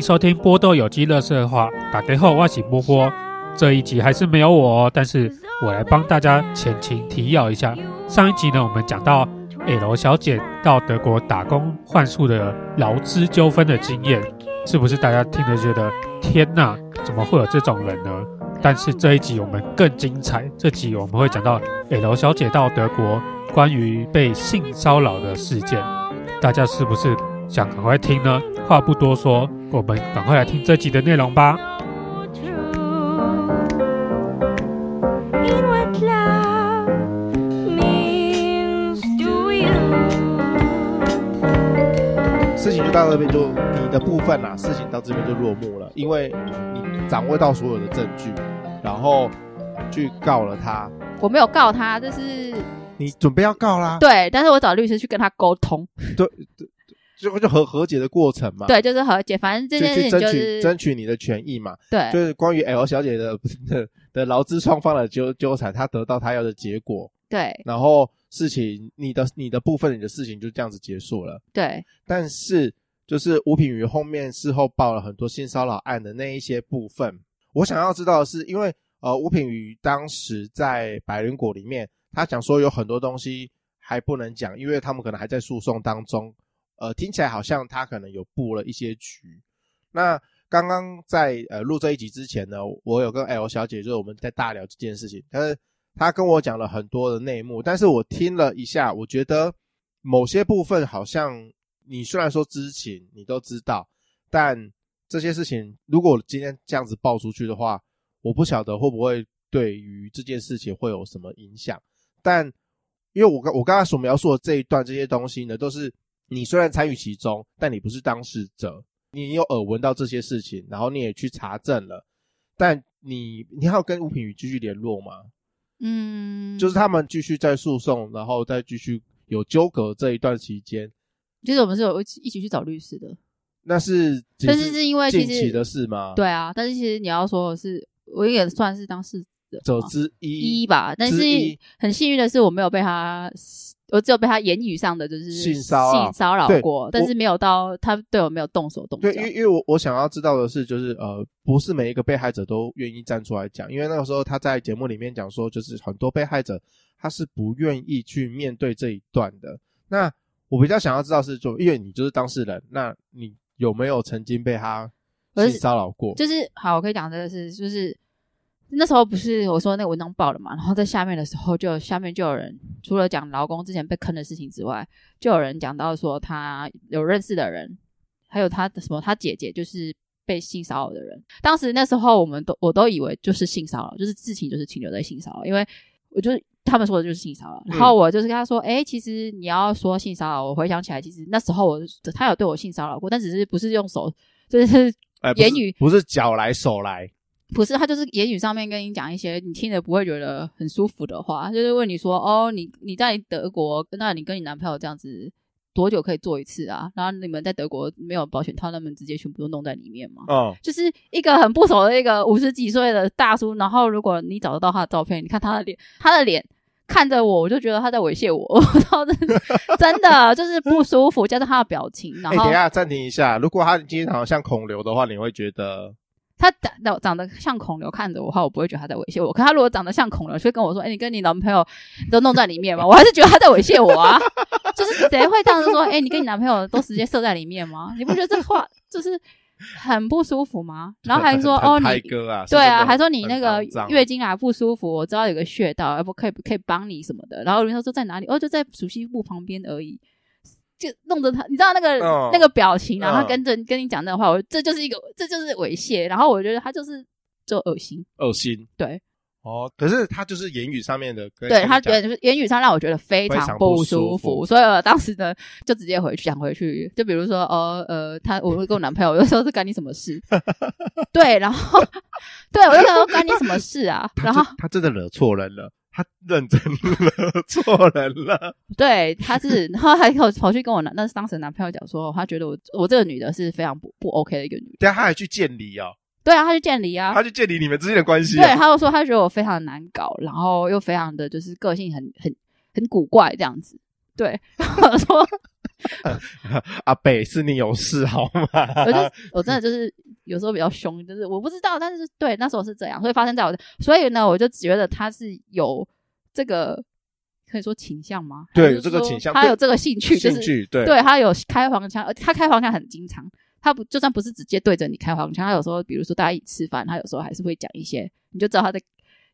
收听波豆有机垃圾话。打开后，我是波波。这一集还是没有我哦，但是我来帮大家前情提要一下。上一集呢，我们讲到 L 小姐到德国打工换宿的劳资纠纷的经验，是不是大家听了觉得天哪，怎么会有这种人呢？但是这一集我们更精彩，这集我们会讲到 L 小姐到德国关于被性骚扰的事件，大家是不是想赶快听呢？话不多说，我们赶快来听这集的内容吧。事情就到这边，就你的部分啦、啊。事情到这边就落幕了，因为你掌握到所有的证据，然后去告了他。我没有告他，这是你准备要告啦。对，但是我找律师去跟他沟通。对对。就就和和解的过程嘛，对，就是和解，反正这件事情就是争取争取你的权益嘛，对，就是关于 L 小姐的的的劳资双方的纠纠缠，她得到她要的结果，对，然后事情你的你的部分你的事情就这样子结束了，对，但是就是吴品瑜后面事后报了很多性骚扰案的那一些部分，我想要知道的是，因为呃吴品瑜当时在百灵果里面，他讲说有很多东西还不能讲，因为他们可能还在诉讼当中。呃，听起来好像他可能有布了一些局。那刚刚在呃录这一集之前呢，我有跟 L 小姐，就是我们在大聊这件事情，但是她跟我讲了很多的内幕，但是我听了一下，我觉得某些部分好像你虽然说知情，你都知道，但这些事情如果今天这样子爆出去的话，我不晓得会不会对于这件事情会有什么影响。但因为我刚我刚才所描述的这一段这些东西呢，都是。你虽然参与其中，但你不是当事者。你有耳闻到这些事情，然后你也去查证了，但你你还要跟吴品宇继续联络吗？嗯，就是他们继续在诉讼，然后再继续有纠葛这一段期间。其实我们是有一起一起去找律师的。那是，但是是因为近期的事吗？对啊，但是其实你要说的是，我也算是当事者之一一吧。但是很幸运的是，我没有被他。我只有被他言语上的就是性骚扰骚扰过，但是没有到他对我没有动手动脚。对，因为因为我我想要知道的是，就是呃，不是每一个被害者都愿意站出来讲，因为那个时候他在节目里面讲说，就是很多被害者他是不愿意去面对这一段的。那我比较想要知道是，就因为你就是当事人，那你有没有曾经被他性骚扰过？就是好，我可以讲这个是，就是。那时候不是我说那个文章爆了嘛，然后在下面的时候，就下面就有人除了讲劳工之前被坑的事情之外，就有人讲到说他有认识的人，还有他的什么他姐姐就是被性骚扰的人。当时那时候我们都我都以为就是性骚扰，就是事情就是停留在性骚扰，因为我就是他们说的就是性骚扰。然后我就是跟他说，诶，其实你要说性骚扰，我回想起来，其实那时候我他有对我性骚扰过，但只是不是用手，就是言语，不是脚来手来。不是，他就是言语上面跟你讲一些你听着不会觉得很舒服的话，就是问你说：“哦，你你在德国，那你跟你男朋友这样子多久可以做一次啊？然后你们在德国没有保险套，他们直接全部都弄在里面嘛？”哦，就是一个很不熟的一个五十几岁的大叔，然后如果你找得到他的照片，你看他的脸，他的脸看着我，我就觉得他在猥亵我，我操，真的真的就是不舒服，加上他的表情。然后，欸，等一下暂停一下，如果他经常像孔刘的话，你会觉得？他长得长得像孔刘，看着我的话，我不会觉得他在猥亵我。可他如果长得像孔刘，就会跟我说：“哎、欸，你跟你男朋友都弄在里面吗？”我还是觉得他在猥亵我啊！就是谁会这样子说：“哎、欸，你跟你男朋友都直接射在里面吗？”你不觉得这话就是很不舒服吗？然后还说：“哦，你对啊，还说你那个月经啊不舒服，我知道有个穴道，要不可以可以帮你什么的。”然后人家说在哪里？哦，就在熟悉部旁边而已。就弄着他，你知道那个、哦、那个表情，然后他跟着跟你讲那个话，我这就是一个，这就是猥亵。然后我觉得他就是就恶心，恶心。对，哦，可是他就是言语上面的，对他觉得就是言语上让我觉得非常不舒服，舒服，所以我当时呢就直接回去想回去，就比如说哦呃，他我会跟我男朋友有时候是干你什么事？对，然后 对我就想说干你什么事啊？然后他真的惹错人了。他认真了，错人了。对，他是，然后还跑跑去跟我男，那是当时男朋友讲说，他觉得我我这个女的是非常不不 OK 的一个女的。对啊，他还去见离哦。对啊，他去见离啊。他去见离你们之间的关系。对，他就说他觉得我非常难搞，然后又非常的就是个性很很很古怪这样子。对，然 后我说阿北是你有事好吗？我就我真的就是有时候比较凶，就是我不知道，但是对那时候是这样，所以发生在我的，所以呢，我就觉得他是有这个可以说倾向吗？对，有这个倾向，他有这个兴趣，兴趣对，对他有开黄腔，他开黄腔很经常。他不就算不是直接对着你开黄腔，他有时候比如说大家一起吃饭，他有时候还是会讲一些，你就知道他在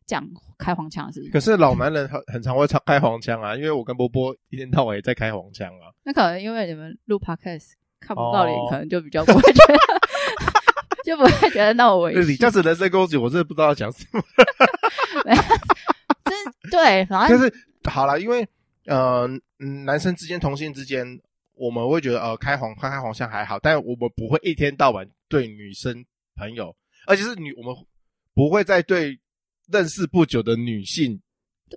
讲开黄腔的事情。可是老男人很很常会唱开黄腔啊，因为我跟波波一天到晚也在开黄腔啊。那可能因为你们录 podcast 看不到脸，可能就比较不会觉得，哦、就不会觉得 那么危险。你这样子人身攻击，我真的不知道要讲什么。真对，反正就是好了，因为呃，男生之间同性之间。我们会觉得呃开黄开开黄腔还好，但我们不会一天到晚对女生朋友，而且是女我们不会再对认识不久的女性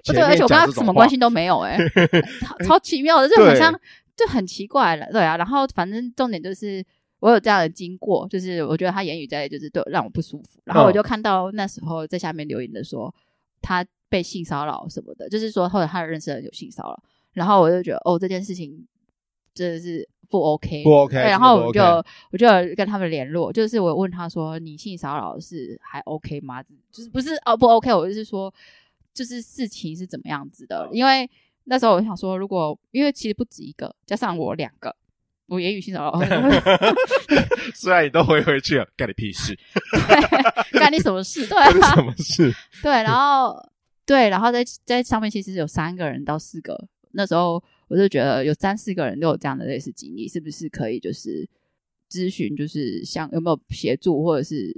前面讲这种话。对，而且我跟他什么关系都没有、欸，诶超奇妙的，就好像就很奇怪了，对啊。然后反正重点就是我有这样的经过，就是我觉得他言语在就是对让我不舒服，然后我就看到那时候在下面留言的说他被性骚扰什么的，就是说后来他的认识的人有性骚扰，然后我就觉得哦这件事情。真的是不 OK，不 OK。对，然后我就我就跟他们联络，就是我问他说：“你性骚扰是还 OK 吗？就是不是哦不 OK？我就是说，就是事情是怎么样子的？因为那时候我想说，如果因为其实不止一个，加上我两个，我言语性骚扰，虽然你都回回去了，干你屁事？对，干你什么事？对啊，什么事？对，然后对，然后在在上面其实有三个人到四个，那时候。我就觉得有三四个人都有这样的类似经历，是不是可以就是咨询，就是像有没有协助，或者是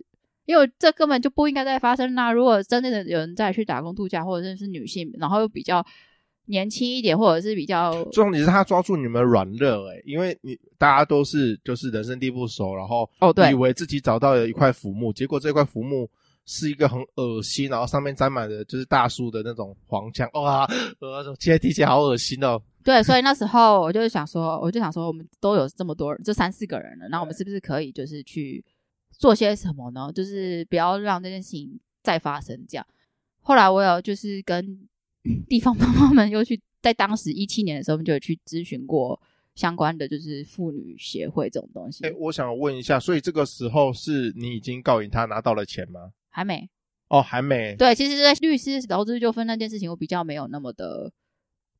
因为这根本就不应该再发生啦。如果真的有人再去打工度假，或者是女性，然后又比较年轻一点，或者是比较重点是他抓住你们软肋，哎，因为你大家都是就是人生地不熟，然后哦对，以为自己找到了一块浮木，结果这块浮木。是一个很恶心，然后上面沾满的就是大树的那种黄腔，哇，呃，现在听起来好恶心哦。对，所以那时候我就想说，我就想说，我们都有这么多人，就三四个人了，那我们是不是可以就是去做些什么呢？就是不要让这件事情再发生。这样，后来我有就是跟 地方妈妈们又去，在当时一七年的时候，我们就有去咨询过相关的就是妇女协会这种东西。哎，我想问一下，所以这个时候是你已经告赢他拿到了钱吗？还没哦，还没。对，其实，在律师劳资纠纷那件事情，我比较没有那么的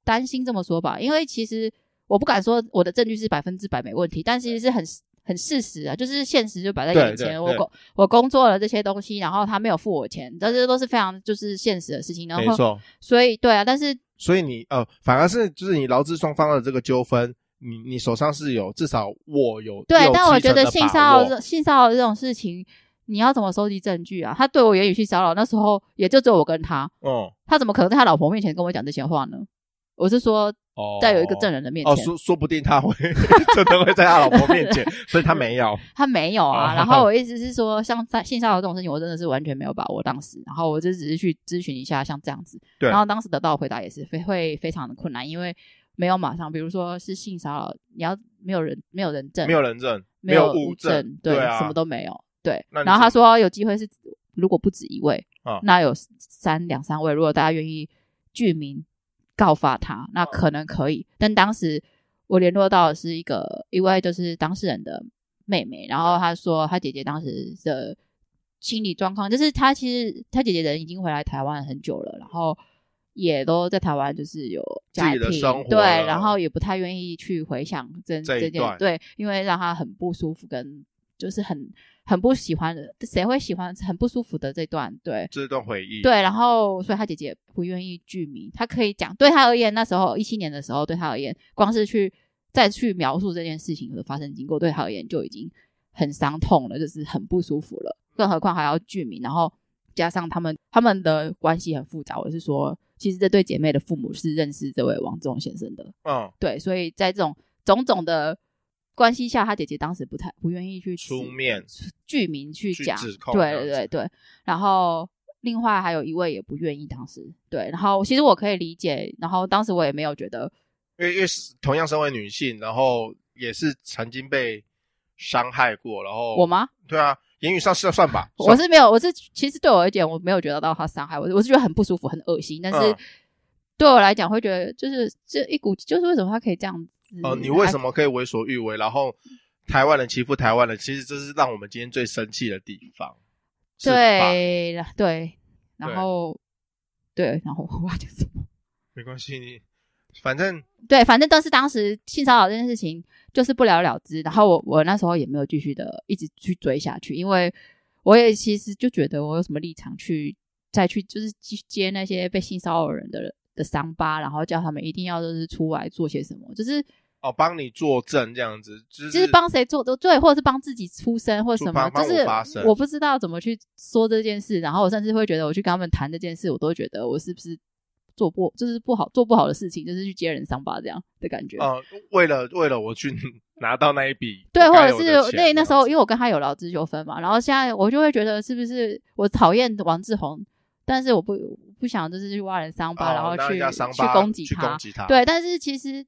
担心这么说吧，因为其实我不敢说我的证据是百分之百没问题，但其实是很很事实啊，就是现实就摆在眼前。我工我工作了这些东西，然后他没有付我钱，这些都是非常就是现实的事情。然后，没错。所以，对啊，但是，所以你呃，反而是就是你劳资双方的这个纠纷，你你手上是有至少我有对，但我觉得性骚扰性骚扰这种事情。你要怎么收集证据啊？他对我言语性骚扰，那时候也就只有我跟他。哦，他怎么可能在他老婆面前跟我讲这些话呢？我是说，哦，在有一个证人的面前，哦，说说不定他会真的会在他老婆面前，所以他没有，他没有啊。然后 我意思是说，像在性骚扰这种事情，我真的是完全没有把握当时。然后我就只是去咨询一下，像这样子。对。然后当时得到的回答也是非会非常的困难，因为没有马上，比如说是性骚扰，你要没有人没有人证，没有人证，没有物证，对，什么都没有。对，然后他说有机会是，如果不止一位，啊、那有三两三位，如果大家愿意具名告发他，那可能可以。啊、但当时我联络到的是一个一位就是当事人的妹妹，然后她说她姐姐当时的心理状况，就是她其实她姐姐人已经回来台湾很久了，然后也都在台湾就是有家庭生活，对，然后也不太愿意去回想这这件，对，因为让她很不舒服跟。就是很很不喜欢的，谁会喜欢很不舒服的这段？对，这段回忆。对，然后所以他姐姐不愿意具名，他可以讲，对他而言，那时候一七年的时候，对他而言，光是去再去描述这件事情的发生经过，对他而言就已经很伤痛了，就是很不舒服了。更何况还要具名，然后加上他们他们的关系很复杂。我是说，其实这对姐妹的父母是认识这位王仲先生的。嗯，对，所以在这种种种的。关系下，他姐姐当时不太不愿意去出面具名去讲，对对对对。然后另外还有一位也不愿意，当时对。然后其实我可以理解，然后当时我也没有觉得，因为因为同样身为女性，然后也是曾经被伤害过，然后我吗？对啊，言语上是要算吧。我是没有，我是其实对我而言，我没有觉得到他伤害我，我是觉得很不舒服，很恶心。但是对我来讲，会觉得就是这一股，就是为什么他可以这样子。哦、呃，你为什么可以为所欲为？然后台湾人欺负台湾人，其实这是让我们今天最生气的地方。对，对，然后对，然后我要讲什么？没关系，你反正对，反正都是当时性骚扰这件事情就是不了了之。然后我我那时候也没有继续的一直去追下去，因为我也其实就觉得我有什么立场去再去就是接那些被性骚扰人的的伤疤，然后叫他们一定要就是出来做些什么，就是。哦，帮你作证这样子，就是就是帮谁做都对，或者是帮自己出声或者什么，就是我不知道怎么去说这件事，然后我甚至会觉得我去跟他们谈这件事，我都会觉得我是不是做不就是不好做不好的事情，就是去揭人伤疤这样的感觉。嗯，为了为了我去 拿到那一笔，对，或者是那那时候因为我跟他有劳资纠纷嘛，然后现在我就会觉得是不是我讨厌王志宏，但是我不不想就是去挖人伤疤，然后去去攻击他，攻击他，对，但是其实。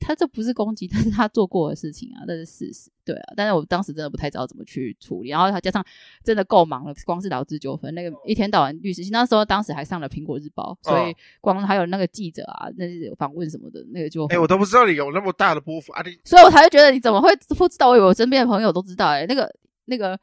他这不是攻击，但是他做过的事情啊，这是事实，对啊。但是我当时真的不太知道怎么去处理，然后他加上真的够忙了，光是劳资纠纷，那个一天到晚律师信，那时候当时还上了苹果日报，所以光还有那个记者啊，那是访问什么的，那个就哎、欸，我都不知道你有那么大的波幅啊！你，所以我才会觉得你怎么会不知道？我以为我身边的朋友都知道、欸，哎，那个。那个，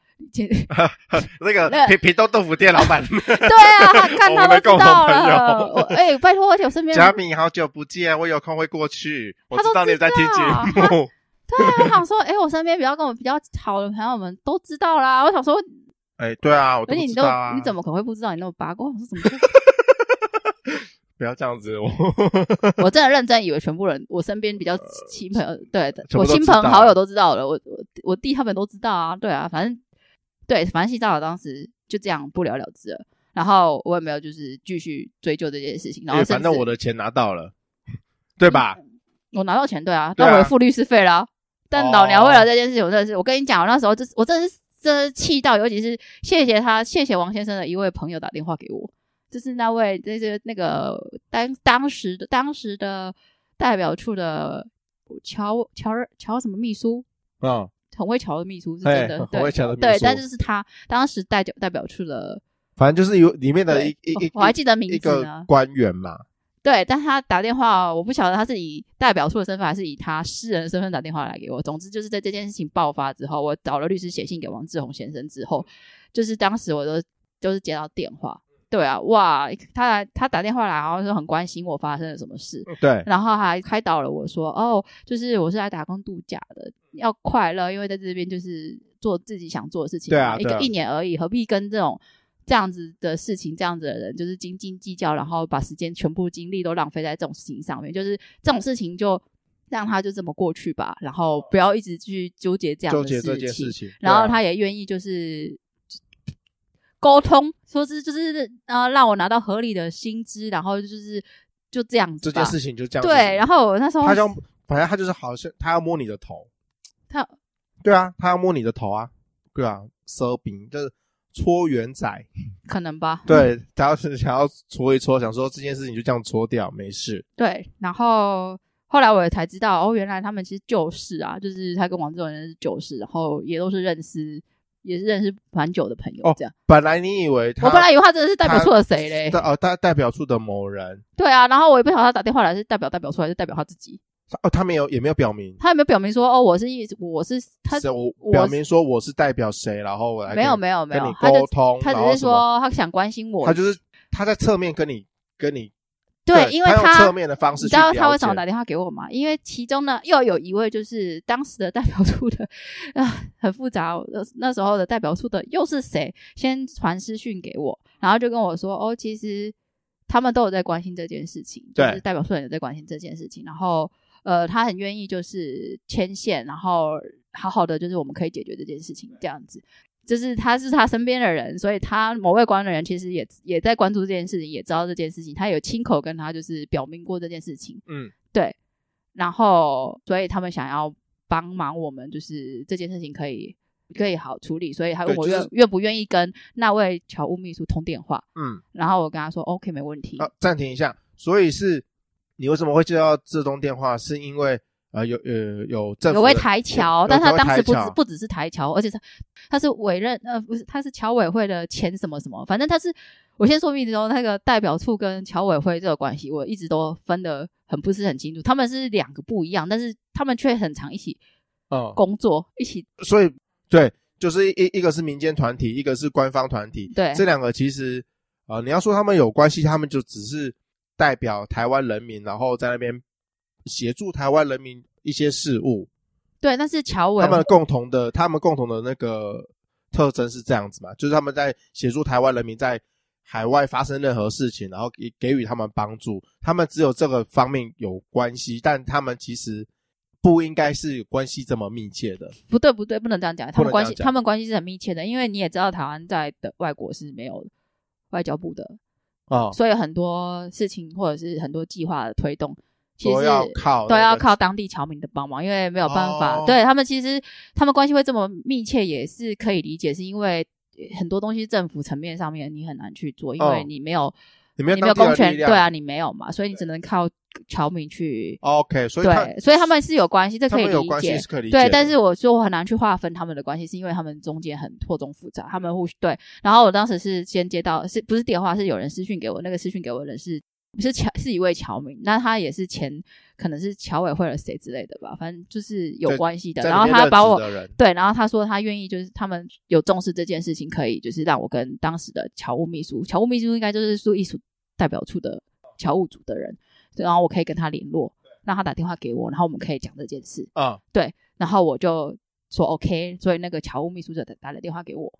那个皮皮豆豆腐店老板，对啊，看他都知道了。哎、欸，拜托，我身边佳敏，好久不见，我有空会过去。我知道你在听节目。对啊，我想说，哎、欸，我身边比较跟我比较好的朋友们都知道啦。我想说，哎、欸，对啊，我都知道啊。你怎么可能会不知道？你那么八卦，我说怎么？不要这样子，我 我真的认真以为全部人，我身边比较亲朋友，对我亲朋好友都知道了，我我我弟他们都知道啊，对啊，反正对，反正性骚扰当时就这样不了了之了，然后我也没有就是继续追究这件事情，然后反正我的钱拿到了，对吧？嗯、我拿到钱，对啊，那我也付律师费了，但老娘为了这件事情，我真的是，我跟你讲，我那时候就是我真的是真的气到，尤其是谢谢他，谢谢王先生的一位朋友打电话给我。就是那位，那些那个当当时的当时的代表处的乔乔乔什么秘书啊，很会乔的秘书是真的，很会乔的秘书。对，但就是他当时代表代表处的，反正就是有里面的一一一，我还记得名字呢，官员嘛。对，但他打电话，我不晓得他是以代表处的身份，还是以他私人的身份打电话来给我。总之就是在这件事情爆发之后，我找了律师写信给王志宏先生之后，就是当时我都就是接到电话。对啊，哇，他来，他打电话来，然后说很关心我发生了什么事。对，然后还开导了我说，哦，就是我是来打工度假的，要快乐，因为在这边就是做自己想做的事情。对啊，一个一年而已，何必跟这种这样子的事情，这样子的人，就是斤斤计较，然后把时间全部精力都浪费在这种事情上面，就是这种事情就让他就这么过去吧，然后不要一直去纠结这样的事情。纠结这件事情，然后他也愿意就是。沟通，说是就是呃，让我拿到合理的薪资，然后就是就这样子。这件事情就这样子。对，然后我那时候他就反正他就是好像他要摸你的头，他对啊，他要摸你的头啊，对啊，蛇饼就是搓圆仔，可能吧？对，他要是想要搓一搓，想说这件事情就这样搓掉，没事。对，然后后来我也才知道，哦，原来他们其实旧识啊，就是他跟王志文是旧识，然后也都是认识。也是认识蛮久的朋友，这样。本来你以为他，我本来以为他真的是代表处的谁嘞？哦，代代表处的某人。对啊，然后我也不晓得他打电话来是代表代表处还是代表他自己。哦，他没有，也没有表明。他也没有表明说哦，我是意思，我是他，我表明说我是代表谁，然后我来没有没有没有跟你沟通，他只是说他想关心我，他就是他在侧面跟你跟你。对，因为他，侧面的方式，你知道他为什么打电话给我吗？因为其中呢，又有一位就是当时的代表处的，啊，很复杂。那时候的代表处的又是谁？先传私讯给我，然后就跟我说：“哦，其实他们都有在关心这件事情，就是代表处也有在关心这件事情。然后，呃，他很愿意就是牵线，然后好好的就是我们可以解决这件事情这样子。”就是他是他身边的人，所以他某位官人其实也也在关注这件事情，也知道这件事情，他有亲口跟他就是表明过这件事情。嗯，对。然后，所以他们想要帮忙我们，就是这件事情可以可以好处理，所以他问我愿愿不愿意跟那位侨务秘书通电话。嗯，然后我跟他说 OK，没问题。啊，暂停一下。所以是你为什么会接到这通电话？是因为？呃，有呃有政府有位台侨，但他当时不只不只是台侨，而且他他是委任呃不是他是侨委会的前什么什么，反正他是我先说明的时候，那个代表处跟侨委会这个关系，我一直都分的很不是很清楚。他们是两个不一样，但是他们却很常一起嗯工作，一起。所以对，就是一一个是民间团体，一个是官方团体。对，这两个其实呃，你要说他们有关系，他们就只是代表台湾人民，然后在那边协助台湾人民一些事务。对，那是侨委他们共同的，他们共同的那个特征是这样子嘛，就是他们在协助台湾人民在海外发生任何事情，然后给给予他们帮助。他们只有这个方面有关系，但他们其实不应该是关系这么密切的。不对，不对，不能这样讲。他们关系，他们关系是很密切的，因为你也知道，台湾在的外国是没有外交部的啊，哦、所以很多事情或者是很多计划的推动。其实都要靠都要靠当地侨民的帮忙，因为没有办法。哦、对他们，其实他们关系会这么密切，也是可以理解，是因为很多东西政府层面上面你很难去做，因为你没有、哦、你没有公权，对啊，你没有嘛，所以你只能靠侨民去。OK，所以对，所以他们是有关系，这可以理解。是可以理解。对，但是我说我很难去划分他们的关系，是因为他们中间很错综复杂，他们互对。然后我当时是先接到，是不是电话？是有人私讯给我，那个私讯给我的人是。是乔是一位侨民，那他也是前可能是侨委会的谁之类的吧，反正就是有关系的。然后他把我对，然后他说他愿意，就是他们有重视这件事情，可以就是让我跟当时的侨务秘书，侨务秘书应该就是说艺术代表处的侨务组的人，然后我可以跟他联络，让他打电话给我，然后我们可以讲这件事啊。对，然后我就说 OK，所以那个侨务秘书就打了电话给我。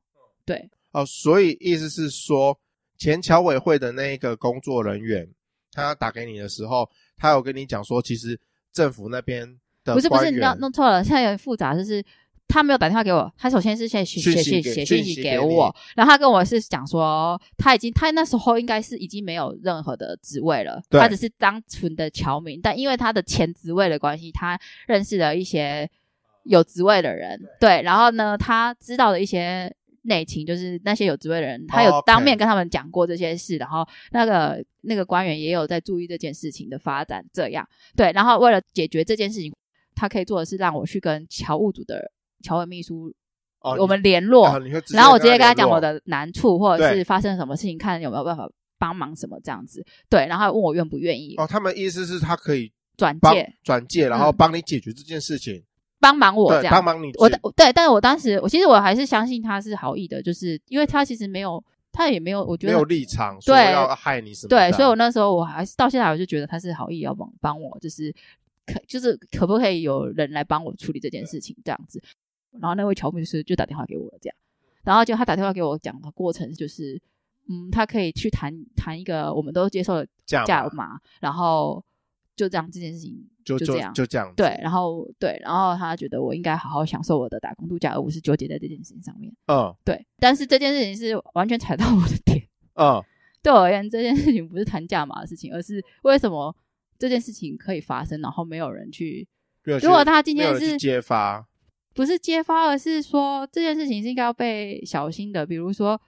对，哦，所以意思是说前侨委会的那一个工作人员。他打给你的时候，他有跟你讲说，其实政府那边的不是不是，你弄弄错了，现在有点复杂，就是他没有打电话给我，他首先是先写写信写信息给我，然后他跟我是讲说，他已经他那时候应该是已经没有任何的职位了，他只是单纯的侨民，但因为他的前职位的关系，他认识了一些有职位的人，对，对，然后呢，他知道的一些。内情就是那些有职位的人，他有当面跟他们讲过这些事，oh. 然后那个那个官员也有在注意这件事情的发展。这样对，然后为了解决这件事情，他可以做的是让我去跟侨务组的侨委秘书，oh, 我们联络，啊、然后我直接跟他讲我的难处，或者是发生什么事情，看有没有办法帮忙什么这样子。对，然后问我愿不愿意。哦，他们意思是他可以转介转介，然后帮你解决这件事情。嗯帮忙我这样，帮忙你。我对，但是我当时，我其实我还是相信他是好意的，就是因为他其实没有，他也没有，我觉得没有立场，说要害你什么。对，所以我那时候我还是到现在我就觉得他是好意要帮帮我，就是可就是可不可以有人来帮我处理这件事情这样子。然后那位乔秘书就打电话给我了，这样，然后就他打电话给我讲的过程就是，嗯，他可以去谈谈一个我们都接受的价码，码然后。就这样，这件事情就这样，就这样。对，然后对，然后他觉得我应该好好享受我的打工度假，而不是纠结在这件事情上面。嗯，对。但是这件事情是完全踩到我的点。嗯，对我而言，这件事情不是谈价码的事情，而是为什么这件事情可以发生，然后没有人去。如果他今天是揭发，不是揭发，而是说这件事情是应该要被小心的。比如说，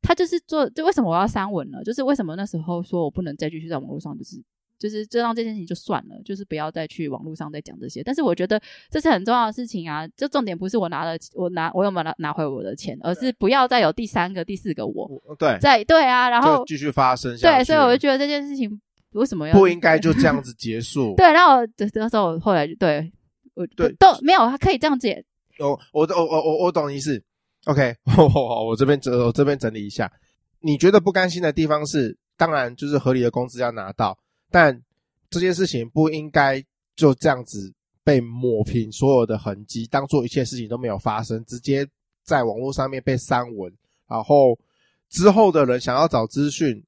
他就是做，就为什么我要删文呢？就是为什么那时候说我不能再继续在网络上，就是。就是就让这件事情就算了，就是不要再去网络上再讲这些。但是我觉得这是很重要的事情啊！就重点不是我拿了我拿我有没有拿拿回我的钱，而是不要再有第三个、第四个我。对，在对啊，然后继续发生下去。对，所以我就觉得这件事情为什么要不应该就这样子结束？对，然后这时候后来就对我对都没有，他可以这样子。我我我我我我懂意思。OK，我这边整我这边整理一下。你觉得不甘心的地方是，当然就是合理的工资要拿到。但这件事情不应该就这样子被抹平所有的痕迹，当做一切事情都没有发生，直接在网络上面被删文，然后之后的人想要找资讯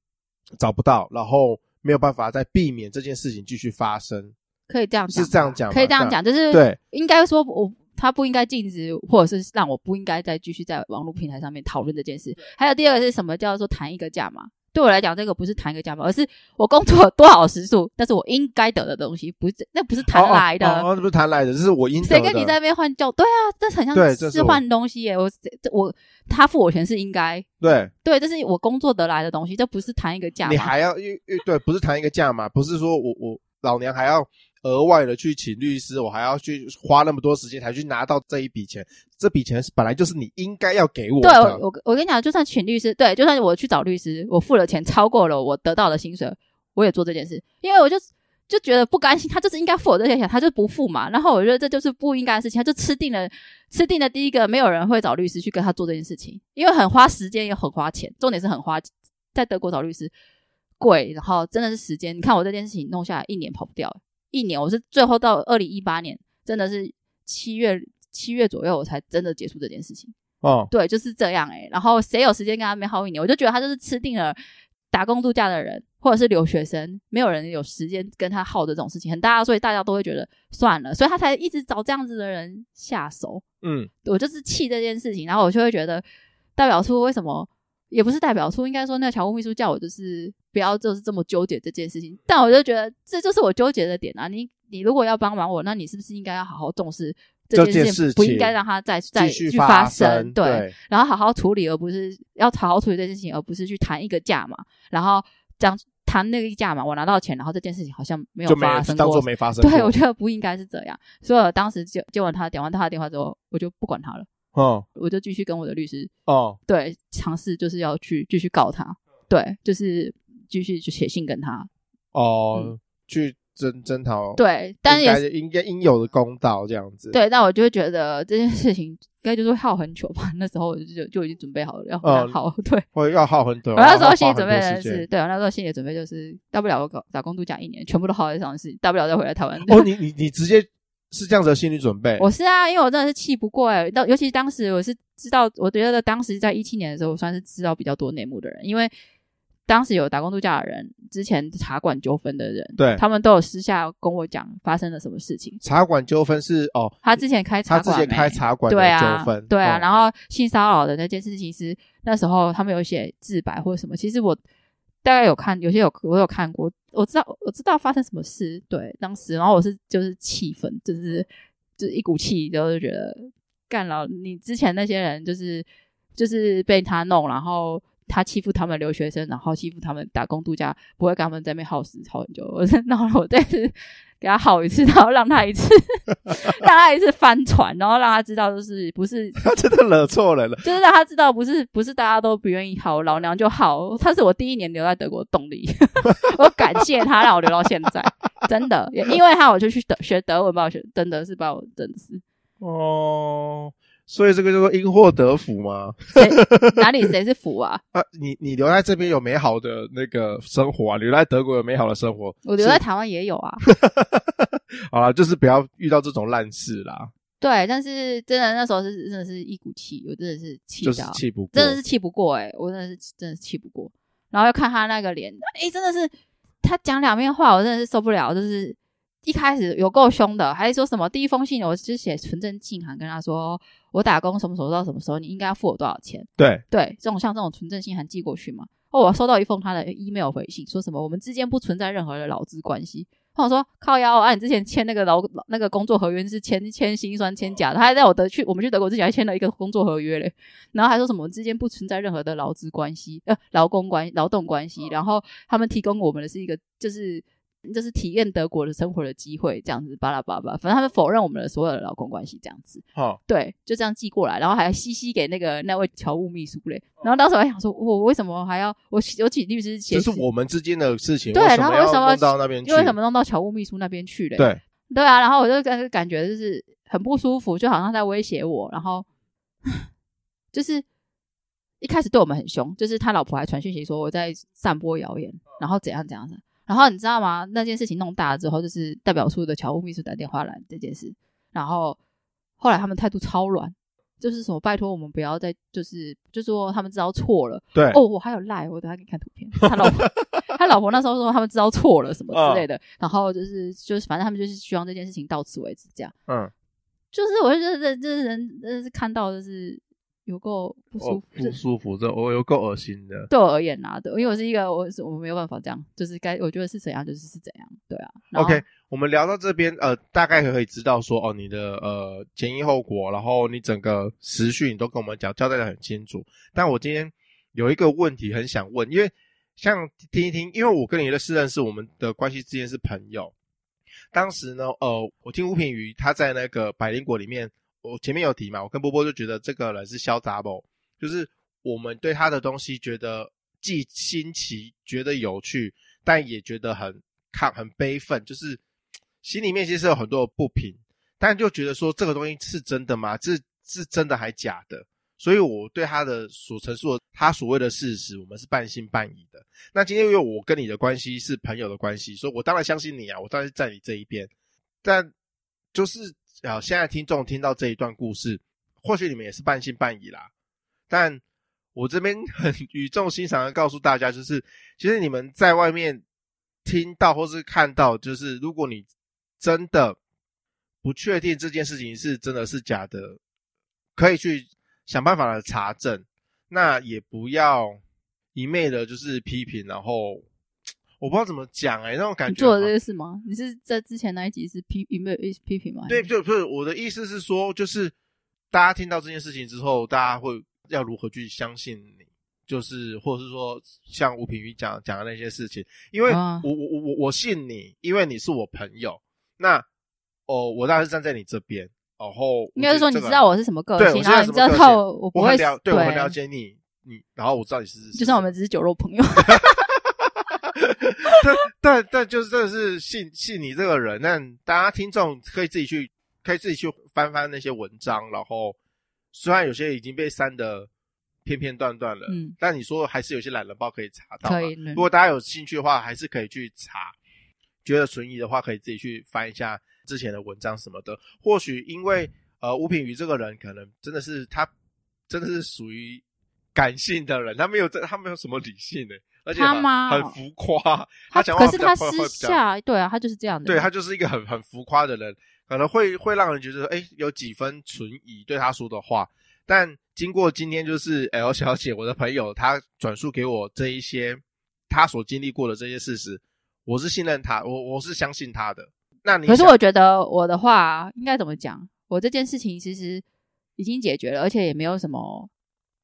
找不到，然后没有办法再避免这件事情继续发生。可以这样讲，是这样讲，可以这样讲，就是对，应该说我他不应该禁止，或者是让我不应该再继续在网络平台上面讨论这件事。还有第二个是什么叫做谈一个价码？对我来讲，这个不是谈一个价码，而是我工作多少时数，但是我应该得的东西，不是那不是谈来的，哦，那不是谈来的，这是我应得的。谁跟你在那边换教？对啊，这很像是换东西耶。我这我他付我钱是应该，对对，这是我工作得来的东西，这不是谈一个价码。你还要对，不是谈一个价嘛，不是说我我老娘还要。额外的去请律师，我还要去花那么多时间才去拿到这一笔钱。这笔钱是本来就是你应该要给我的。对，我我跟你讲，就算请律师，对，就算我去找律师，我付了钱超过了我得到的薪水，我也做这件事，因为我就就觉得不甘心，他就是应该付我这些钱，他就不付嘛。然后我觉得这就是不应该的事情，他就吃定了，吃定了第一个没有人会找律师去跟他做这件事情，因为很花时间也很花钱，重点是很花，在德国找律师贵，然后真的是时间。你看我这件事情弄下来一年跑不掉，一年我是最后到二零一八年，真的是七月七月左右我才真的结束这件事情。哦，对，就是这样诶、欸、然后谁有时间跟他们耗一年？我就觉得他就是吃定了打工度假的人。或者是留学生，没有人有时间跟他耗的这种事情很大，所以大家都会觉得算了，所以他才一直找这样子的人下手。嗯，我就是气这件事情，然后我就会觉得代表出为什么也不是代表处，应该说那个侨务秘书叫我就是不要就是这么纠结这件事情，但我就觉得这就是我纠结的点啊！你你如果要帮忙我，那你是不是应该要好好重视这件事情，不应该让它再再去发生？对，对，然后好好处理，而不是要好好处理这件事情，而不是去谈一个价嘛，然后这样。谈那个价嘛，我拿到钱，然后这件事情好像没有发生过，当做没发生。对，我觉得不应该是这样，所以我当时接接完他，点完他的电话之后，我就不管他了。哦，我就继续跟我的律师哦，对，尝试就是要去继续告他，对，就是继续就写信跟他哦，嗯、去。争争讨对，但是也是应该应有的公道这样子。对，但我就会觉得这件事情应该就是耗很久吧。那时候我就就就已经准备好了要耗，对，会要耗很久。我那时候心里准备的是，对，我那时候心里准备就是大不了我搞打工度假一年，全部都耗在上市，大不了再回来台湾。哦，你你你直接是这样子的心理准备？我是啊，因为我真的是气不过哎，到尤其当时我是知道，我觉得当时在一七年的时候，我算是知道比较多内幕的人，因为。当时有打工度假的人，之前茶馆纠纷的人，对，他们都有私下跟我讲发生了什么事情。茶馆纠纷是哦，他之前开茶馆，他之前开茶馆的纠纷，对啊，对啊。然后性骚扰的那件事情，其实那时候他们有写自白或者什么。其实我大概有看，有些有我有看过，我知道我知道发生什么事。对，当时，然后我是就是气愤，就是就是一股气，就是觉得干了你之前那些人，就是就是被他弄，然后。他欺负他们留学生，然后欺负他们打工度假，不会跟他们在那耗时耗很久。我 然后我但是给他好一次，然后让他一次，让他一次翻船，然后让他知道，就是不是 他真的惹错人了，就是让他知道，不是不是大家都不愿意好，老娘就好。他是我第一年留在德国的动力，我感谢他让我留到现在，真的，也因为他我就去德学德文，把我学真的是把我真的是哦。所以这个叫做因祸得福吗？谁哪里谁是福啊？啊，你你留在这边有美好的那个生活啊，留在德国有美好的生活。我留在台湾也有啊。好啦，就是不要遇到这种烂事啦。对，但是真的那时候是真的是一股气，我真的是气到，就是气不过，真的是气不过诶、欸、我真的是真的是气不过。然后又看他那个脸，诶、欸、真的是他讲两面话，我真的是受不了，就是。一开始有够凶的，还是说什么？第一封信我是写存证信函跟他说，我打工什么时候到什么时候，你应该要付我多少钱？对对，这种像这种存证信函寄过去嘛。哦，我收到一封他的 email 回信，说什么我们之间不存在任何的劳资关系。我说靠腰啊，你之前签那个劳那个工作合约是签 签辛酸签假的，他还在我德去我们去德国之前还签了一个工作合约嘞，然后还说什么我们之间不存在任何的劳资关系呃劳工关劳动关系，然后他们提供我们的是一个就是。就是体验德国的生活的机会，这样子巴拉巴拉，反正他们否认我们的所有的劳工关系，这样子。好，对，就这样寄过来，然后还嘻嘻给那个那位侨务秘书嘞。然后当时我还想说，我为什么还要我有请律师写？这是我们之间的事情，对，然后为什么弄到那边去？为什么弄到侨务秘书那边去嘞？对，对啊，然后我就感感觉就是很不舒服，就好像在威胁我，然后就是一开始对我们很凶，就是他老婆还传讯息说我在散播谣言，然后怎样怎样的。然后你知道吗？那件事情弄大了之后，就是代表处的侨务秘书打电话来这件事。然后后来他们态度超软，就是什么拜托我们不要再，就是就说他们知道错了。对哦，我还有赖，我等下给你看图片。他老婆，他老婆那时候说他们知道错了什么之类的。然后就是就是反正他们就是希望这件事情到此为止，这样。嗯，就是我就觉得这这人真的是看到就是。有够不舒服，不舒服，这我有够恶心的。对我而言啊，对，因为我是一个，我是我没有办法这样，就是该我觉得是怎样，就是是怎样，对啊。OK，我们聊到这边，呃，大概可以知道说，哦，你的呃前因后果，然后你整个时序你都跟我们讲交代的很清楚。但我今天有一个问题很想问，因为像听一听，因为我跟你的是认识，我们的关系之间是朋友。当时呢，呃，我听吴品瑜他在那个百灵果里面。我前面有提嘛，我跟波波就觉得这个人是潇洒不，就是我们对他的东西觉得既新奇，觉得有趣，但也觉得很看、很悲愤，就是心里面其实有很多的不平，但就觉得说这个东西是真的吗？这是，是真的还假的？所以我对他的所陈述的他所谓的事实，我们是半信半疑的。那今天因为我跟你的关系是朋友的关系，所以我当然相信你啊，我当然是在你这一边。但就是啊，现在听众听到这一段故事，或许你们也是半信半疑啦。但我这边很语重心长的告诉大家，就是其实你们在外面听到或是看到，就是如果你真的不确定这件事情是真的是假的，可以去。想办法来查证，那也不要一昧的就是批评，然后我不知道怎么讲哎、欸，那种感觉。做了这个事吗？你是在之前那一集是批一昧批评吗？对，就不是我的意思是说，就是大家听到这件事情之后，大家会要如何去相信你？就是或者是说，像吴品瑜讲讲的那些事情，因为我、啊、我我我我信你，因为你是我朋友，那哦，我当然是站在你这边。然后应该是说你知道我是什么个性，然后你知道我不会对我很了解你，你然后我知道你是，就算我们只是酒肉朋友。但但但就是真的是信信你这个人，但大家听众可以自己去，可以自己去翻翻那些文章，然后虽然有些已经被删的片片段段了，嗯，但你说还是有些懒人包可以查到，可以。如果大家有兴趣的话，还是可以去查，觉得存疑的话，可以自己去翻一下。之前的文章什么的，或许因为呃吴品瑜这个人可能真的是他真的是属于感性的人，他没有这他没有什么理性的，而且很很浮夸。他讲话可是他私下对啊，他就是这样的，对他就是一个很很浮夸的人，可能会会让人觉得诶有几分存疑对他说的话。但经过今天就是 L 小姐我的朋友，她转述给我这一些她所经历过的这些事实，我是信任她，我我是相信她的。那你可是我觉得我的话应该怎么讲？我这件事情其实已经解决了，而且也没有什么，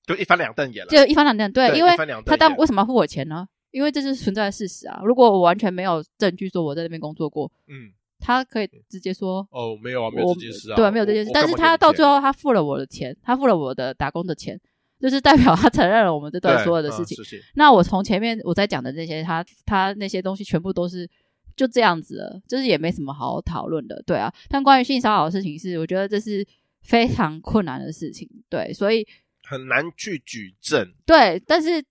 就一翻两瞪眼了。就一翻两瞪，对，对因为他当为什么要付我钱呢？因为这是存在的事实啊。如果我完全没有证据说我在那边工作过，嗯，他可以直接说哦，没有啊，没有这件事啊，对，没有这件事。但是他到最后他付了我的钱，他付了我的打工的钱，就是代表他承认了我们这段所有的事情。嗯、那我从前面我在讲的这些，他他那些东西全部都是。就这样子了，就是也没什么好讨论的，对啊。但关于性骚扰的事情是，我觉得这是非常困难的事情，对，所以很难去举证。对，但是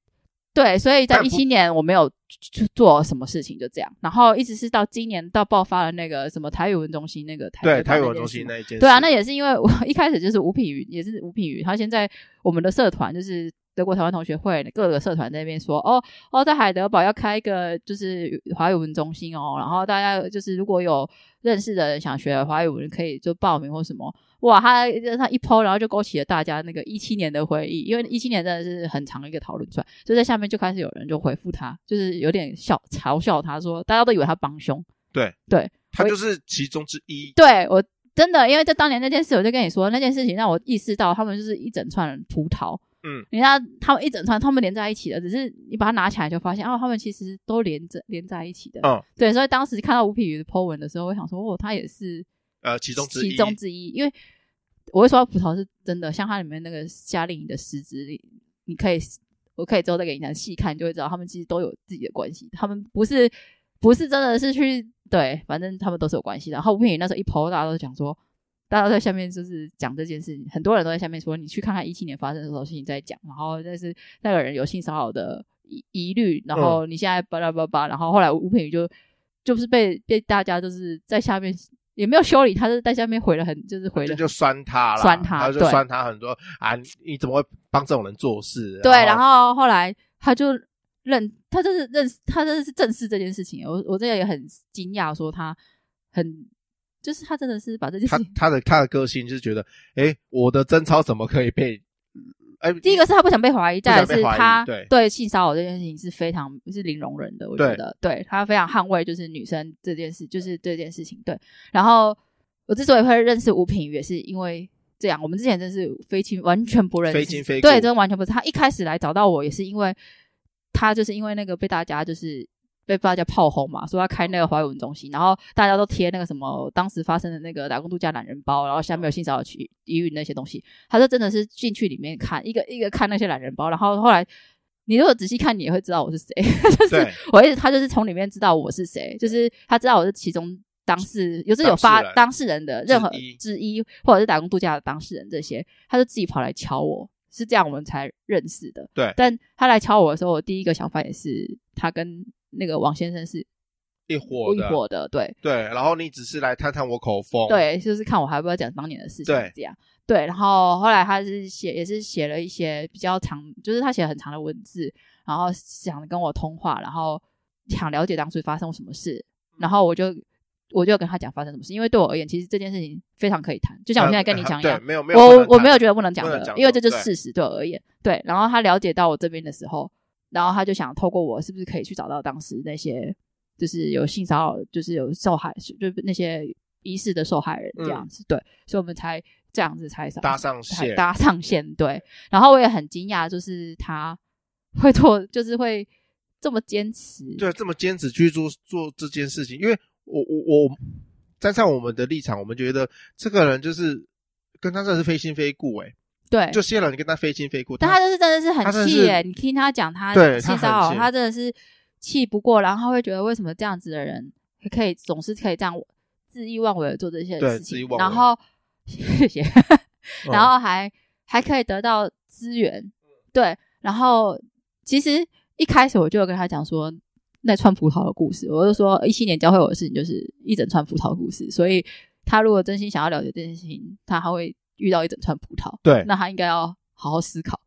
对，所以在一七年我没有去做什么事情，就这样。然后一直是到今年到爆发了那个什么台语文中心那个台对台语文中心那一件，对啊，那也是因为我 一开始就是吴品瑜，也是吴品瑜，他现在我们的社团就是。德国台湾同学会各个社团在那边说，哦哦，在海德堡要开一个就是华语文中心哦，然后大家就是如果有认识的人想学华语文，可以就报名或什么。哇，他他一 po，然后就勾起了大家那个一七年的回忆，因为一七年真的是很长的一个讨论串，就在下面就开始有人就回复他，就是有点笑嘲笑他说，大家都以为他帮凶，对对，他就是其中之一。对我真的，因为在当年那件事，我就跟你说那件事情让我意识到他们就是一整串人图逃。嗯，你看他们一整串，他们连在一起的，只是你把它拿起来就发现，哦，他们其实都连着连在一起的。嗯，对，所以当时看到吴品瑜的 po 文的时候，我想说，哦，他也是呃其中之一，其中之一。因为我会说葡萄是真的，像它里面那个夏令营的师资里，你可以，我可以之后再给你讲细看，就会知道他们其实都有自己的关系。他们不是不是真的是去对，反正他们都是有关系的。然后吴品瑜那时候一 po，大家都讲说。大家在下面就是讲这件事情，很多人都在下面说，你去看看一七年发生的时候事情再讲，然后但是那个人有性骚扰的疑疑虑，然后你现在巴拉巴拉，然后后来吴品瑜就就是被被大家就是在下面也没有修理，他是在下面回了很就是回了就就酸他了，酸他，他就酸他很多啊，你怎么会帮这种人做事？对，然后后来他就认，他就是认，他真的是正视这件事情，我我这个也很惊讶，说他很。就是他真的是把这件事情，他他的他的个性就是觉得，哎，我的贞操怎么可以被？诶，第一个是他不想被怀疑，再来是他对性骚扰这件事情是非常是零容忍的。我觉得，对，对他非常捍卫就是女生这件事，就是这件事情。对，然后我之所以会认识吴品瑜，也是因为这样。我们之前真是非亲，完全不认识，非亲非故，对，真的完全不是。他一开始来找到我，也是因为他就是因为那个被大家就是。被大家炮轰嘛，说要开那个华语文中心，然后大家都贴那个什么当时发生的那个打工度假懒人包，然后下面有性骚扰区疑云那些东西，他就真的是进去里面看一个一个看那些懒人包，然后后来你如果仔细看，你也会知道我是谁。就是我一直他就是从里面知道我是谁，就是他知道我是其中当事，有是有发当事人的任何之一，或者是打工度假的当事人这些，他就自己跑来敲我，是这样我们才认识的。对，但他来敲我的时候，我第一个想法也是他跟那个王先生是一伙一伙的。对对，然后你只是来探探我口风，对，就是看我还要不要讲当年的事情，这样。对，然后后来他是写，也是写了一些比较长，就是他写了很长的文字，然后想跟我通话，然后想了解当初发生什么事，然后我就我就跟他讲发生什么事，因为对我而言，其实这件事情非常可以谈，就像我现在跟你讲一样，嗯、没有没有，我我没有觉得不能讲的，讲因为这就是事实对我而言。对，然后他了解到我这边的时候，然后他就想透过我，是不是可以去找到当时那些就是有性骚扰，就是有受害，就是那些疑似的受害人这样子，嗯、对，所以我们才。这样子才搭上线，搭上线对。然后我也很惊讶，就是他 会做，就是会这么坚持，对，这么坚持去做做这件事情。因为我我我站在我们的立场，我们觉得这个人就是跟他真的是非亲非故，诶对，就谢了你跟他非亲非故，但他就是真的是很气，耶你听他讲他性骚扰，他真的是气不过，然后他会觉得为什么这样子的人可以总是可以这样恣意妄为的做这些事情，然后。谢谢，然后还、嗯、还可以得到资源，对。然后其实一开始我就有跟他讲说那串葡萄的故事，我就说一七年教会我的事情就是一整串葡萄的故事，所以他如果真心想要了解这件事情，他还会遇到一整串葡萄，对。那他应该要好好思考，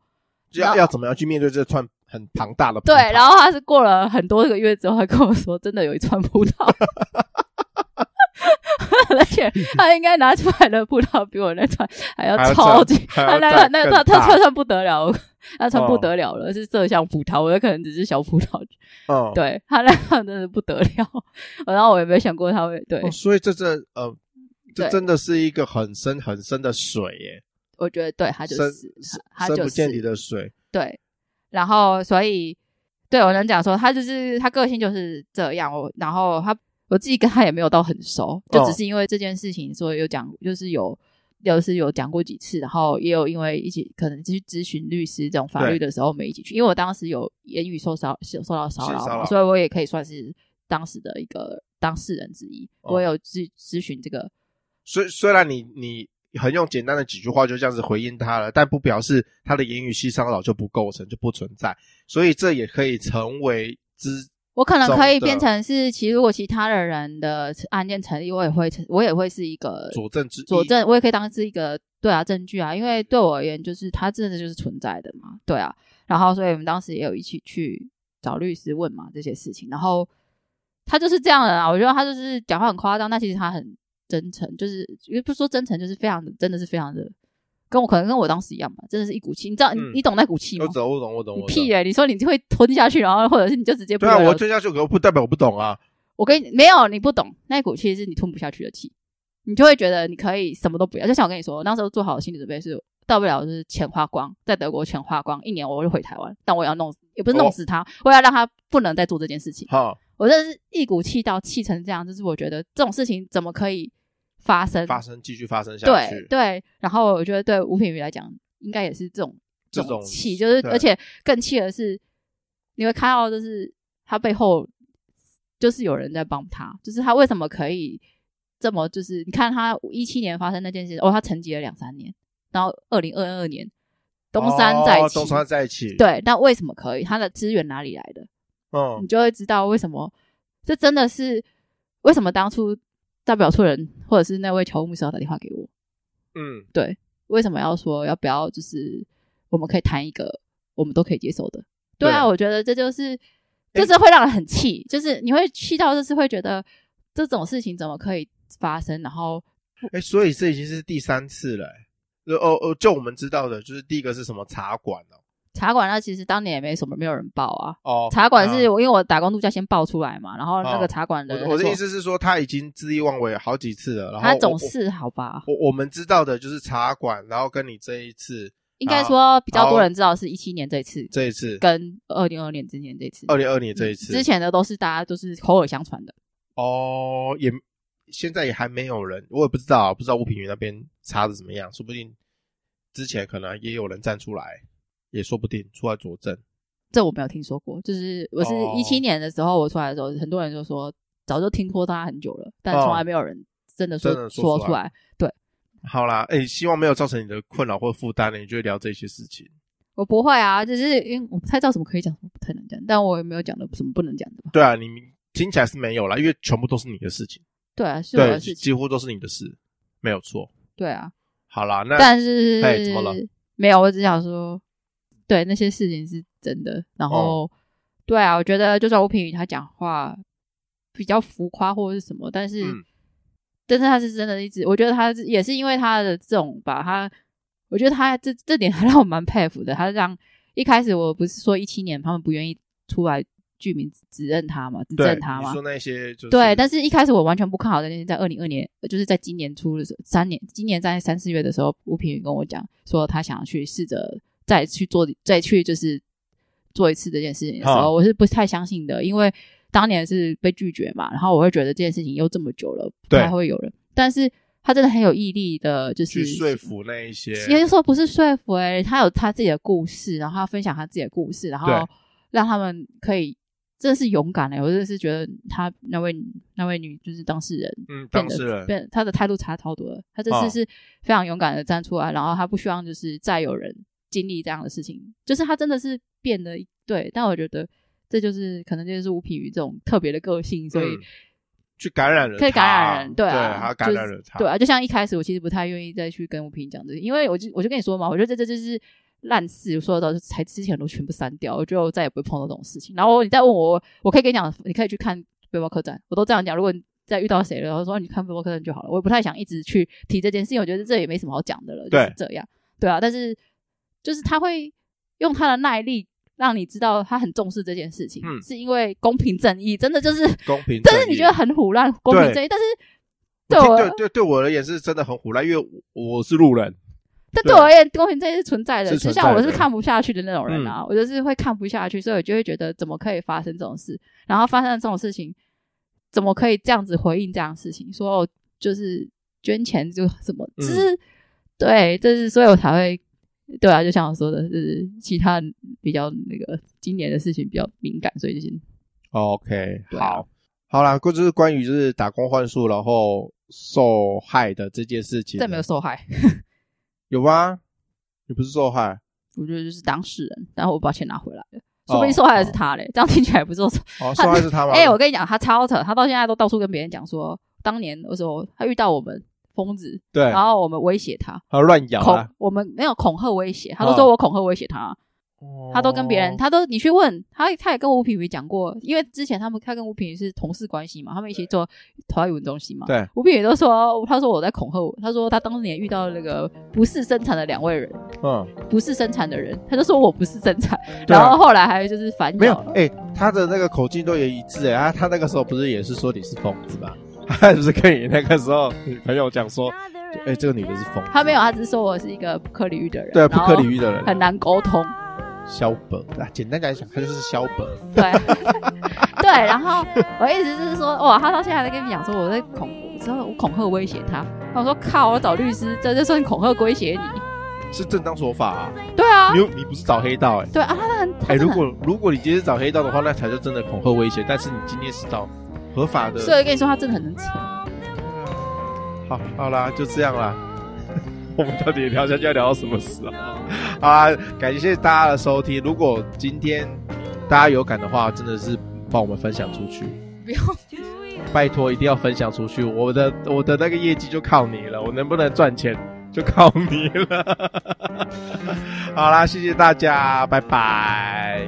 要要怎么样去面对这串很庞大的葡萄。对。然后他是过了很多个月之后，他跟我说真的有一串葡萄。而且他应该拿出来的葡萄比我那串还要超级，他那个那个他他串不得了，那串不得了了，是麝香葡萄，我有可能只是小葡萄。哦，对他那串真的不得了，然后我也没有想过他会对，所以这这呃，这真的是一个很深很深的水耶。我觉得对他就是深不见底的水。对，然后所以对我能讲说他就是他个性就是这样，我然后他。我自己跟他也没有到很熟，就只是因为这件事情，所以有讲，就是有，就是有讲过几次，然后也有因为一起可能去咨询律师这种法律的时候，我们一起去。因为我当时有言语受骚，受到骚扰，所以我也可以算是当时的一个当事人之一。我有咨咨询这个。虽虽然你你很用简单的几句话就这样子回应他了，但不表示他的言语性骚扰就不构成就不存在，所以这也可以成为之。我可能可以变成是，其实如果其他的人的案件成立，我也会成，我也会是一个佐证之佐证，我也可以当是一个对啊证据啊，因为对我而言，就是他真的就是存在的嘛，对啊。然后，所以我们当时也有一起去找律师问嘛这些事情，然后他就是这样的啊，我觉得他就是讲话很夸张，但其实他很真诚，就是也不是说真诚，就是非常的，真的是非常的。跟我可能跟我当时一样吧，真的是一股气，你知道，嗯、你你懂那股气吗？我懂，我懂，我懂。你屁哎、欸、你说你就会吞下去，然后或者是你就直接不对啊，我吞下去，可不代表我不懂啊。我跟你没有，你不懂那股气是你吞不下去的气，你就会觉得你可以什么都不要。就像我跟你说，我那时候做好心理准备是，到不了就是钱花光，在德国钱花光，一年我就回台湾，但我要弄，也不是弄死他，哦、我要让他不能再做这件事情。好，我真的是一股气到气成这样，就是我觉得这种事情怎么可以发生？发生，继续发生下去。对对，然后我觉得对吴品瑜来讲。应该也是这种这种气，就是而且更气的是，你会看到就是他背后就是有人在帮他，就是他为什么可以这么就是你看他一七年发生那件事，哦，他沉寂了两三年，然后二零二二年东山再起，哦、东山再起，对，那为什么可以？他的资源哪里来的？嗯，你就会知道为什么这真的是为什么当初代表处人或者是那位侨务秘书要打电话给我？嗯，对。为什么要说要不要？就是我们可以谈一个我们都可以接受的。对啊，对我觉得这就是，就是会让人很气，欸、就是你会气到，就是会觉得这种事情怎么可以发生？然后，哎、欸，所以这已经是第三次了、欸。哦哦，就我们知道的，就是第一个是什么茶馆哦。茶馆那其实当年也没什么，没有人报啊。哦，茶馆是我因为我打工度假先报出来嘛，然后那个茶馆的、哦。我的意思是说，他已经恣意妄为好几次了。然后他总是好吧？我我们知道的就是茶馆，然后跟你这一次，应该说比较多人知道是一七年这一次，这一次跟二零二二年之前这一次，二零二二年这一次，之前的都是大家都是口耳相传的。哦，也现在也还没有人，我也不知道，不知道吴品云那边查的怎么样，说不定之前可能也有人站出来。也说不定出来佐证，这我没有听说过。就是我是一七年的时候我出来的时候，很多人就说早就听说他很久了，但从来没有人真的说真的说出来。对，好啦，哎、欸，希望没有造成你的困扰或负担呢，你就会聊这些事情。我不会啊，只是因为我不太知道什么可以讲，什么不太能讲，但我也没有讲的什么不能讲的吧？对啊，你听起来是没有啦，因为全部都是你的事情。对啊，是我的事情，几乎都是你的事，没有错。对啊，好啦，那但是哎，怎么了？没有，我只想说，对那些事情是真的。然后，哦、对啊，我觉得就算吴品宇他讲话比较浮夸或者是什么，但是，嗯、但是他是真的一直，我觉得他也是因为他的这种吧他。我觉得他这这点还 让我蛮佩服的。他这样一开始我不是说一七年他们不愿意出来剧名指认他嘛，指证他嘛。说那些就是对，但是一开始我完全不看好的那些，在二零二年，就是在今年初的时候，三年，今年在三四月的时候，吴品宇跟我讲说他想要去试着再去做，再去就是做一次这件事情的时候，我是不太相信的，因为当年是被拒绝嘛，然后我会觉得这件事情又这么久了，不太会有人，但是。他真的很有毅力的，就是去说服那一些。也就是说，不是说服哎、欸，他有他自己的故事，然后他分享他自己的故事，然后让他们可以，真的是勇敢诶、欸，我真的是觉得他那位那位女就是当事人，嗯，当事人变他的态度差超多了。他这次是非常勇敢的站出来，哦、然后他不希望就是再有人经历这样的事情，就是他真的是变得对。但我觉得这就是可能就是吴品瑜这种特别的个性，所以。嗯去感染人，可以感染人，对啊，他感染人，对啊，就像一开始我其实不太愿意再去跟吴品讲这些，因为我就我就跟你说嘛，我觉得这这就是烂事，我说的都是才之前都全部删掉，我就再也不会碰到这种事情。然后你再问我，我可以跟你讲，你可以去看背包客栈，我都这样讲。如果你再遇到谁了，然后说你看背包客栈就好了，我也不太想一直去提这件事情，我觉得这也没什么好讲的了，就是这样，对啊。但是就是他会用他的耐力。让你知道他很重视这件事情，嗯，是因为公平正义，真的就是公平。但是你觉得很唬烂，公平正义，但是对我对对对我而言是真的很胡乱，因为我是路人。但对我而言，公平正义是存在的，就像我是看不下去的那种人啊，我就是会看不下去，所以我就会觉得怎么可以发生这种事，然后发生这种事情，怎么可以这样子回应这样的事情，说就是捐钱就什么，就是对，这是所以我才会。对啊，就像我说的，就是其他比较那个今年的事情比较敏感，所以就先。OK，好，好啦，就是关于就是打工换宿然后受害的这件事情。这没有受害，有吗？你不是受害？我觉得就是当事人，然后我把钱拿回来了，说不定受害的是他嘞。这样听起来不是说哦，受害是他吗？哎，我跟你讲，他超扯，他到现在都到处跟别人讲说，当年的时候他遇到我们。疯子，对，然后我们威胁他，他乱咬，恐我们没有恐吓威胁，他都说我恐吓威胁他，哦、他都跟别人，他都你去问他，他也跟吴品瑜讲过，因为之前他们他跟吴品瑜是同事关系嘛，他们一起做台湾语文中心嘛，对，吴品瑜都说，他说我在恐吓我，他说他当年遇到那个不是生产的两位人，嗯，不是生产的人，他就说我不是生产，然后后来还有就是反咬，没有，哎、欸，他的那个口径都也一致，哎，他他那个时候不是也是说你是疯子吧？他不是跟你那个时候女朋友讲说，哎、欸，这个女的是疯子。他没有，他只是说我是一个不可理喻的人。对，不可理喻的人，很难沟通。萧本啊，简单讲讲，他就是萧本。对，对。然后我意思就是说，哇，他到现在还在跟你讲说我在恐，之后我恐吓威胁他。我说靠，我找律师，这就算恐吓威胁你，是正当说法啊。对啊，你你不是找黑道哎、欸？对啊，他很哎、欸，如果如果你今天是找黑道的话，那才是真的恐吓威胁。但是你今天是找。合法的，所以跟你说，他真的很能扯。好，好啦，就这样啦。我们到底聊下去要聊到什么时候？好啦，感谢大家的收听。如果今天大家有感的话，真的是帮我们分享出去。不要，拜托，一定要分享出去。我的我的那个业绩就靠你了，我能不能赚钱就靠你了。好啦，谢谢大家，拜拜。